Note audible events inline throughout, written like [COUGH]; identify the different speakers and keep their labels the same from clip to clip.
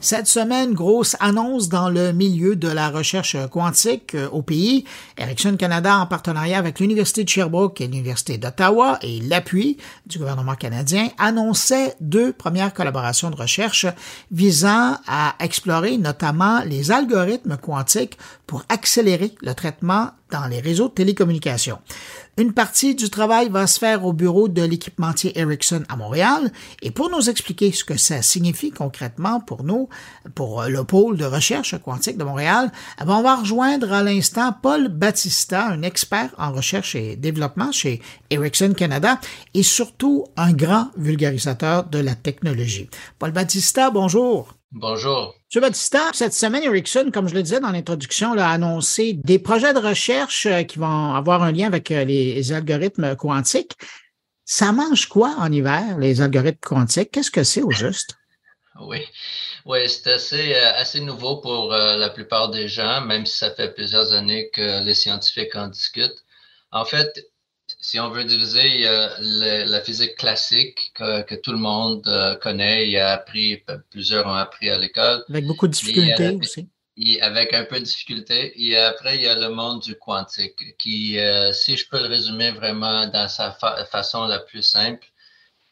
Speaker 1: Cette semaine, grosse annonce dans le milieu de la recherche quantique euh, au pays. Ericsson Canada, en partenariat avec l'Université de Sherbrooke et l'Université d'Ottawa et l'appui du gouvernement canadien, annonçait deux premières collaborations de recherche visant à explorer notamment les algorithmes quantiques pour accélérer le traitement dans les réseaux de télécommunications. Une partie du travail va se faire au bureau de l'équipementier Ericsson à Montréal et pour nous expliquer ce que ça signifie concrètement pour nous, pour le pôle de recherche quantique de Montréal, eh on va rejoindre à l'instant Paul Battista, un expert en recherche et développement chez Ericsson Canada et surtout un grand vulgarisateur de la technologie. Paul Battista, bonjour.
Speaker 2: Bonjour.
Speaker 1: M. Batista, cette semaine, Ericsson, comme je le disais dans l'introduction, a annoncé des projets de recherche euh, qui vont avoir un lien avec euh, les algorithmes quantiques. Ça mange quoi en hiver, les algorithmes quantiques? Qu'est-ce que c'est au juste?
Speaker 2: Oui, oui c'est assez, euh, assez nouveau pour la plupart des gens, même si ça fait plusieurs années que les scientifiques en discutent. En fait, si on veut diviser, il y a la physique classique que, tout le monde euh, connaît, il a appris, plusieurs ont appris à l'école.
Speaker 1: Avec beaucoup de difficultés aussi.
Speaker 2: avec un peu de difficulté. Et après, il y a le monde du quantique, qui, euh, si je peux le résumer vraiment dans sa façon la plus simple,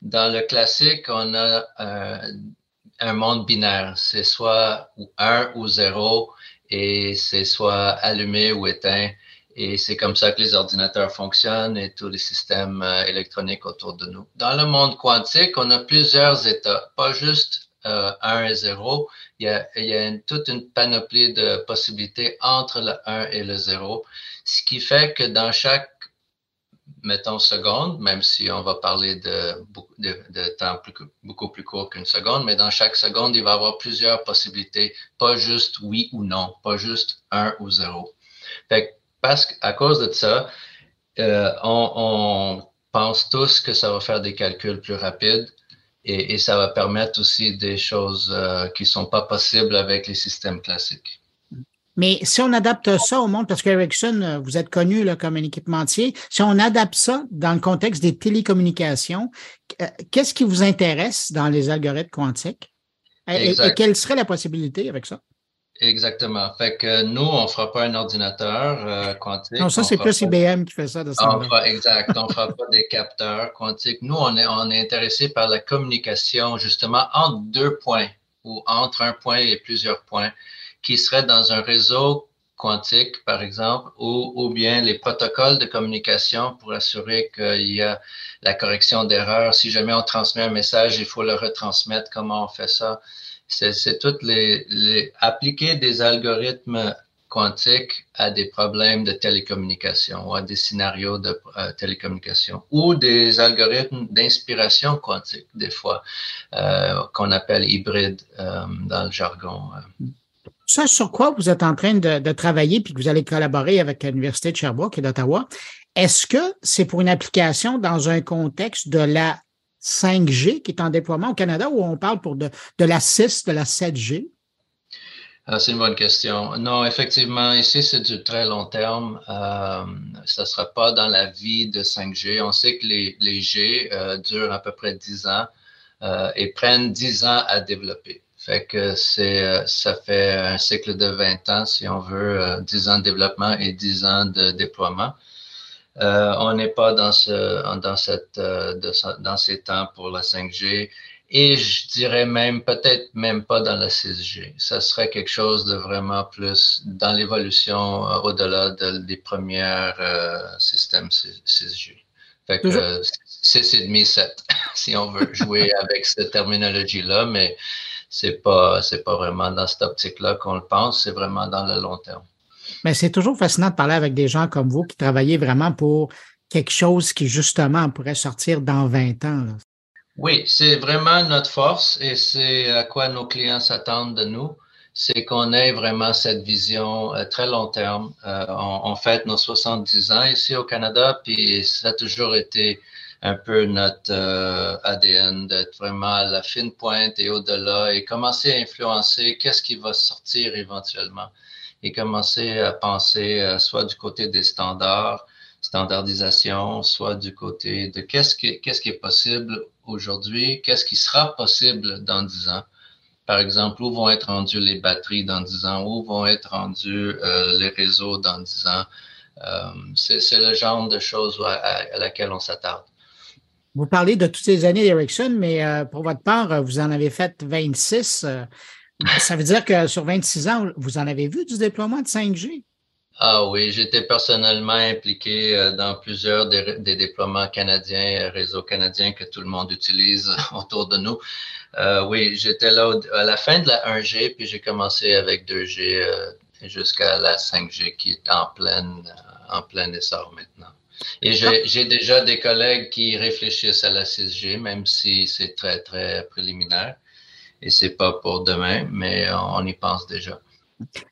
Speaker 2: dans le classique, on a euh, un monde binaire. C'est soit 1 ou 0 et c'est soit allumé ou éteint. Et c'est comme ça que les ordinateurs fonctionnent et tous les systèmes euh, électroniques autour de nous. Dans le monde quantique, on a plusieurs états, pas juste euh, 1 et 0. Il y, a, toute une panoplie de possibilités entre le 1 et le 0, ce qui fait que dans chaque, mettons, seconde, même si on va parler de, temps beaucoup plus court qu'une seconde, mais dans chaque seconde, il va y avoir plusieurs possibilités, pas juste oui ou non, pas juste 1 ou 0. Fait parce qu'à cause de ça, euh, on, pense tous que ça va faire des calculs plus rapides et, ça va permettre aussi des choses euh, qui ne sont pas possibles avec les systèmes classiques.
Speaker 1: Mais si on adapte ça au monde, parce qu'Ericsson, euh, vous êtes connu là, comme un équipementier, si on adapte ça dans le contexte des télécommunications, qu'est-ce qui vous intéresse dans les algorithmes quantiques? et quelle serait la possibilité avec ça?
Speaker 2: Exactement. Fait que nous, on ne fera pas un ordinateur euh, quantique.
Speaker 1: Non, ça, c'est plus IBM qui fait ça de ça.
Speaker 2: Exact. on ne fera pas des capteurs quantiques. Nous, on est, on est intéressé par la communication, justement, entre deux points ou entre un point et plusieurs points qui seraient dans un réseau quantique, par exemple, ou, bien les protocoles de communication pour assurer qu'il y a la correction d'erreurs. Si jamais on transmet un message, il faut le retransmettre. Comment on fait ça? c'est toutes les, appliquer des algorithmes quantiques à des problèmes de télécommunication ou à des scénarios de euh, télécommunication ou des algorithmes d'inspiration quantique, des fois, euh, qu'on appelle hybrides euh, dans le jargon.
Speaker 1: Ça, sur quoi vous êtes en train de, travailler puis que vous allez collaborer avec l'Université de Sherbrooke et d'Ottawa, est-ce que c'est pour une application dans un contexte de la 5G qui est en déploiement au Canada ou on parle pour de, la 6, de la 7G?
Speaker 2: Ah, c'est une bonne question. Non, effectivement, ici, c'est du très long terme. Euh, ça ne sera pas dans la vie de 5G. On sait que les, les G euh, durent à peu près 10 ans euh, et prennent 10 ans à développer. Fait que c'est, ça fait un cycle de 20 ans, si on veut, 10 ans de développement et 10 ans de déploiement. Euh, on n'est pas dans, ce, dans, cette, euh, dans ces temps pour la 5G et je dirais même peut-être même pas dans la 6G. Ça serait quelque chose de vraiment plus dans l'évolution euh, au-delà des premiers systèmes 6G. Fait que 6,5, 7, [LAUGHS] si on veut jouer avec cette terminologie-là, mais c'est pas, c'est pas vraiment dans cette optique-là qu'on le pense, c'est vraiment dans le long terme.
Speaker 1: Mais c'est toujours fascinant de parler avec des gens comme vous qui travaillez vraiment pour quelque chose qui, justement, pourrait sortir dans 20 ans.
Speaker 2: Oui, c'est vraiment notre force et c'est à quoi nos clients s'attendent de nous. C'est qu'on ait vraiment cette vision euh, très long terme. Euh, on, fête nos 70 ans ici au Canada, puis ça a toujours été un peu notre euh, ADN d'être vraiment à la fine pointe et au-delà et commencer à influencer qu'est-ce qui va sortir éventuellement et commencer à penser euh, soit du côté des standards, standardisation, soit du côté de qu'est-ce qui, est possible aujourd'hui, qu'est-ce qui sera possible dans 10 ans. par exemple, où vont être rendues les batteries dans 10 ans, où vont être rendus euh, les réseaux dans 10 ans? C'est le genre de choses à laquelle on s'attarde.
Speaker 1: Vous parlez de toutes ces années d'Ericsson, mais euh, pour votre part, vous en avez fait 26. ça veut dire que sur 26 ans, vous en avez vu du déploiement de 5G?
Speaker 2: Ah oui, j'étais personnellement impliqué dans plusieurs des, déploiements canadiens, réseaux canadiens que tout le monde utilise [LAUGHS] autour de nous. Euh, oui, j'étais là à la fin de la 1G, puis j'ai commencé avec 2G euh, jusqu'à la 5G qui est en pleine, euh, en plein essor maintenant. Et j'ai déjà des collègues qui réfléchissent à la 6G, même si c'est très, très préliminaire. Et c'est pas pour demain, mais on, y pense déjà.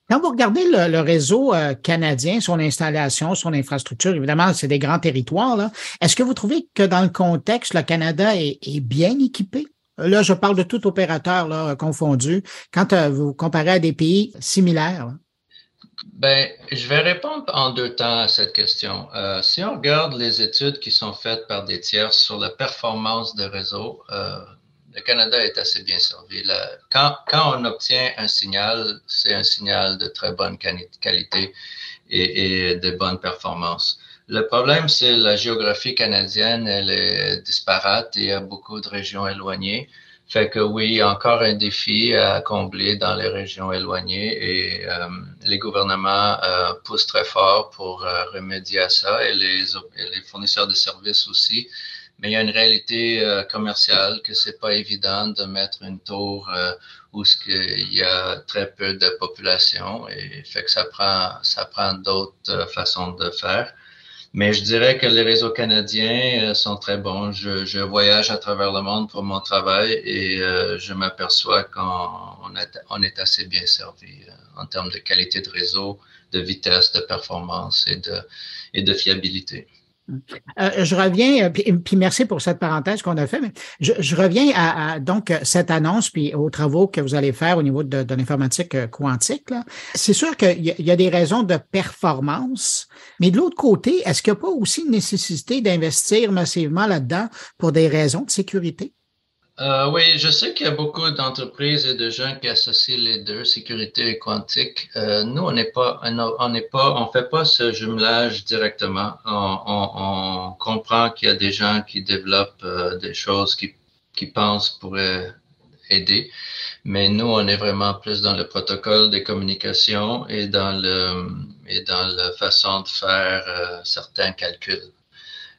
Speaker 1: Quand vous regardez le, réseau canadien, son installation, son infrastructure, évidemment, c'est des grands territoires. Est-ce que vous trouvez que dans le contexte, le Canada est bien équipé? Là, je parle de tout opérateur là, confondu. Quand euh, vous comparez à des pays similaires.
Speaker 2: Ben, je vais répondre en deux temps à cette question. Euh, si on regarde les études qui sont faites par des tiers sur la performance de réseau, euh, le Canada est assez bien servi. quand, on obtient un signal, c'est un signal de très bonne qualité et, de bonne performance. Le problème, c'est la géographie canadienne, elle est disparate et il y a beaucoup de régions éloignées. Fait que oui, encore un défi à combler dans les régions éloignées et euh, les gouvernements euh, poussent très fort pour euh, remédier à ça et les, les, fournisseurs de services aussi. Mais il y a une réalité commerciale que c'est pas évident de mettre une tour où il y a très peu de population et fait que ça prend ça prend d'autres façons de faire. Mais je dirais que les réseaux canadiens euh, sont très bons. Je, voyage à travers le monde pour mon travail et euh, je m'aperçois qu'on on est assez bien servi euh, en termes de qualité de réseau, de vitesse, de performance et de, et de fiabilité.
Speaker 1: Euh, je reviens, euh, puis, merci pour cette parenthèse qu'on a fait, mais je, reviens à, donc cette annonce puis aux travaux que vous allez faire au niveau de, de l'informatique euh, quantique. C'est sûr qu'il y, y, a des raisons de performance, mais de l'autre côté, est-ce qu'il n'y a pas aussi une nécessité d'investir massivement là-dedans pour des raisons de sécurité?
Speaker 2: Euh, oui, je sais qu'il y a beaucoup d'entreprises et de gens qui associent les deux, sécurité et quantique. Euh, nous, on n'est pas, on n'est pas, on fait pas ce jumelage directement. On, comprend qu'il y a des gens qui développent euh, des choses qui, qui pensent pourraient aider, mais nous, on est vraiment plus dans le protocole des communications et dans le et dans la façon de faire certains calculs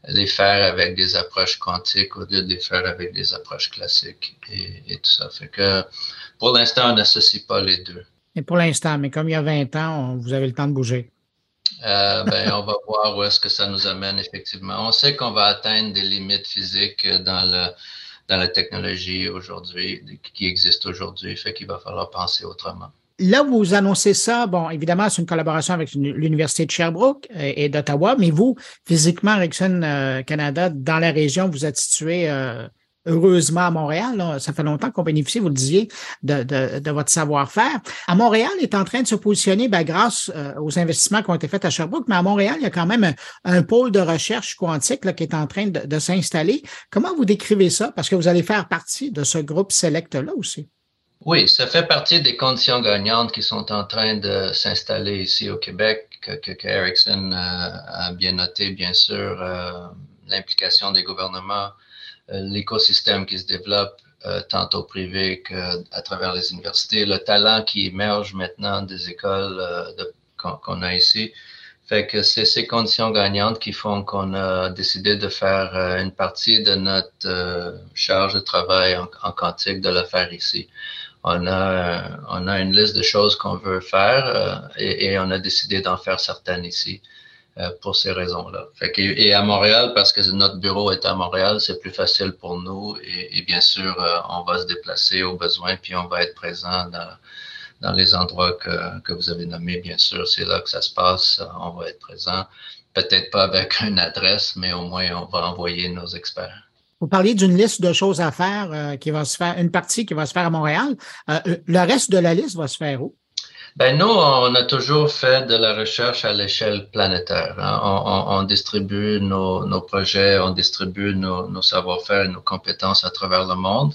Speaker 2: les faire avec des approches quantiques au lieu de les faire avec des approches classiques et, tout ça. Fait que pour l'instant, on n'associe pas les deux.
Speaker 1: Et pour l'instant, mais comme il y a 20 ans, vous avez le temps de bouger.
Speaker 2: Euh, ben, on va [LAUGHS] voir où est-ce que ça nous amène effectivement. On sait qu'on va atteindre des limites physiques dans, le, dans la technologie aujourd'hui, qui existe aujourd'hui, fait qu'il va falloir penser autrement.
Speaker 1: Là, vous annoncez ça, bon, évidemment, c'est une collaboration avec l'Université de Sherbrooke et, d'Ottawa, mais vous, physiquement, Ericsson euh, Canada, dans la région, vous êtes situé euh, heureusement à Montréal. Ça fait longtemps qu'on bénéficie, vous le disiez, de, votre savoir-faire. À Montréal est en train de se positionner ben, grâce euh, aux investissements qui ont été faits à Sherbrooke, mais à Montréal, il y a quand même un, pôle de recherche quantique qui est en train de, de s'installer. Comment vous décrivez ça? Parce que vous allez faire partie de ce groupe select-là aussi.
Speaker 2: Oui, ça fait partie des conditions gagnantes qui sont en train de s'installer ici au Québec, que, que, Ericsson a, bien noté, bien sûr, euh, l'implication des gouvernements, euh, l'écosystème qui se développe, euh, tant au privé qu'à travers les universités, le talent qui émerge maintenant des écoles qu'on a ici. Fait que c'est ces conditions gagnantes qui font qu'on a décidé de faire une partie de notre charge de travail en, en quantique, de le faire ici on a, on a une liste de choses qu'on veut faire euh, et, on a décidé d'en faire certaines ici euh, pour ces raisons-là. Et à Montréal, parce que notre bureau est à Montréal, c'est plus facile pour nous et, bien sûr, euh, on va se déplacer au besoin puis on va être présent dans, dans les endroits que, que vous avez nommés, bien sûr. C'est là que ça se passe. On va être présent. Peut-être pas avec [LAUGHS] une adresse, mais au moins on va envoyer nos experts.
Speaker 1: Vous parliez d'une liste de choses à faire euh, qui va se faire, une partie qui va se faire à Montréal. Euh, le reste de la liste va se faire où?
Speaker 2: Ben nous, on a toujours fait de la recherche à l'échelle planétaire. Hein. On, distribue nos, projets, on distribue nos, savoir-faire et nos compétences à travers le monde.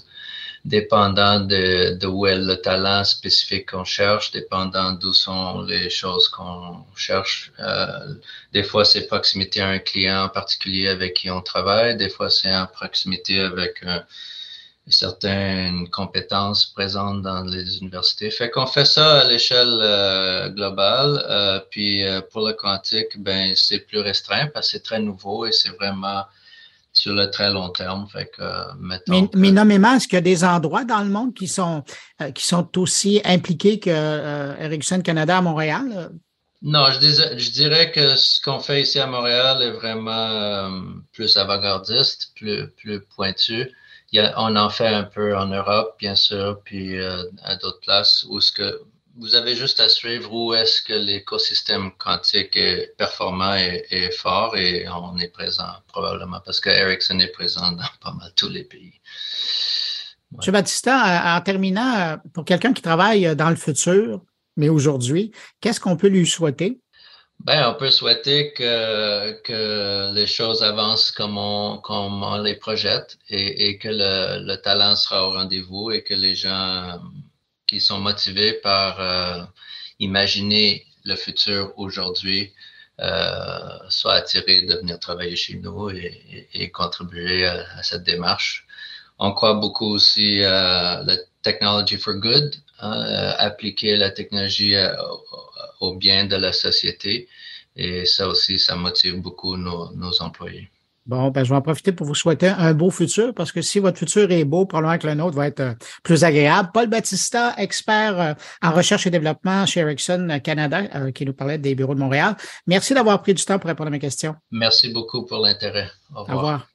Speaker 2: Dépendant de, où est le talent spécifique qu'on cherche, dépendant d'où sont les choses qu'on cherche. Euh, des fois, c'est proximité à un client en particulier avec qui on travaille. Des fois, c'est en proximité avec certaines compétences présentes dans les universités. Fait qu'on fait ça à l'échelle euh, globale. Euh, puis pour le quantique, ben c'est plus restreint parce que c'est très nouveau et c'est vraiment sur le très long terme. Fait que,
Speaker 1: mais, mais nommément, est-ce qu'il y a des endroits dans le monde qui sont, qui sont aussi impliqués que Ericsson Canada à Montréal?
Speaker 2: Non, je, je, dirais que ce qu'on fait ici à Montréal est vraiment plus avant-gardiste, plus, plus pointu on en fait un peu en Europe, bien sûr, puis euh, à d'autres places où ce que vous avez juste à suivre où est-ce que l'écosystème quantique est performant et, fort et on est présent probablement parce que Ericsson est présent dans pas mal tous les pays.
Speaker 1: M. Batista, en terminant, pour quelqu'un qui travaille dans le futur, mais aujourd'hui, qu'est-ce qu'on peut lui souhaiter?
Speaker 2: Ben, on peut souhaiter que, que les choses avancent comme on, comme on les projette et, et que le, le, talent sera au rendez-vous et que les gens qui sont motivés par euh, imaginer le futur aujourd'hui euh, soient attirés de venir travailler chez nous et, contribuer à, cette démarche. On croit beaucoup aussi à la technology for good, hein, appliquer la technologie au bien de la société. Et ça aussi, ça motive beaucoup nos, employés.
Speaker 1: Bon, ben, je vais en profiter pour vous souhaiter un beau futur parce que si votre futur est beau, probablement que le nôtre va être euh, plus agréable. Paul Battista, expert euh, en recherche et développement chez Ericsson Canada, euh, qui nous parlait des bureaux de Montréal. Merci d'avoir pris du temps pour répondre à mes questions.
Speaker 2: Merci beaucoup pour l'intérêt. Au revoir. Au revoir.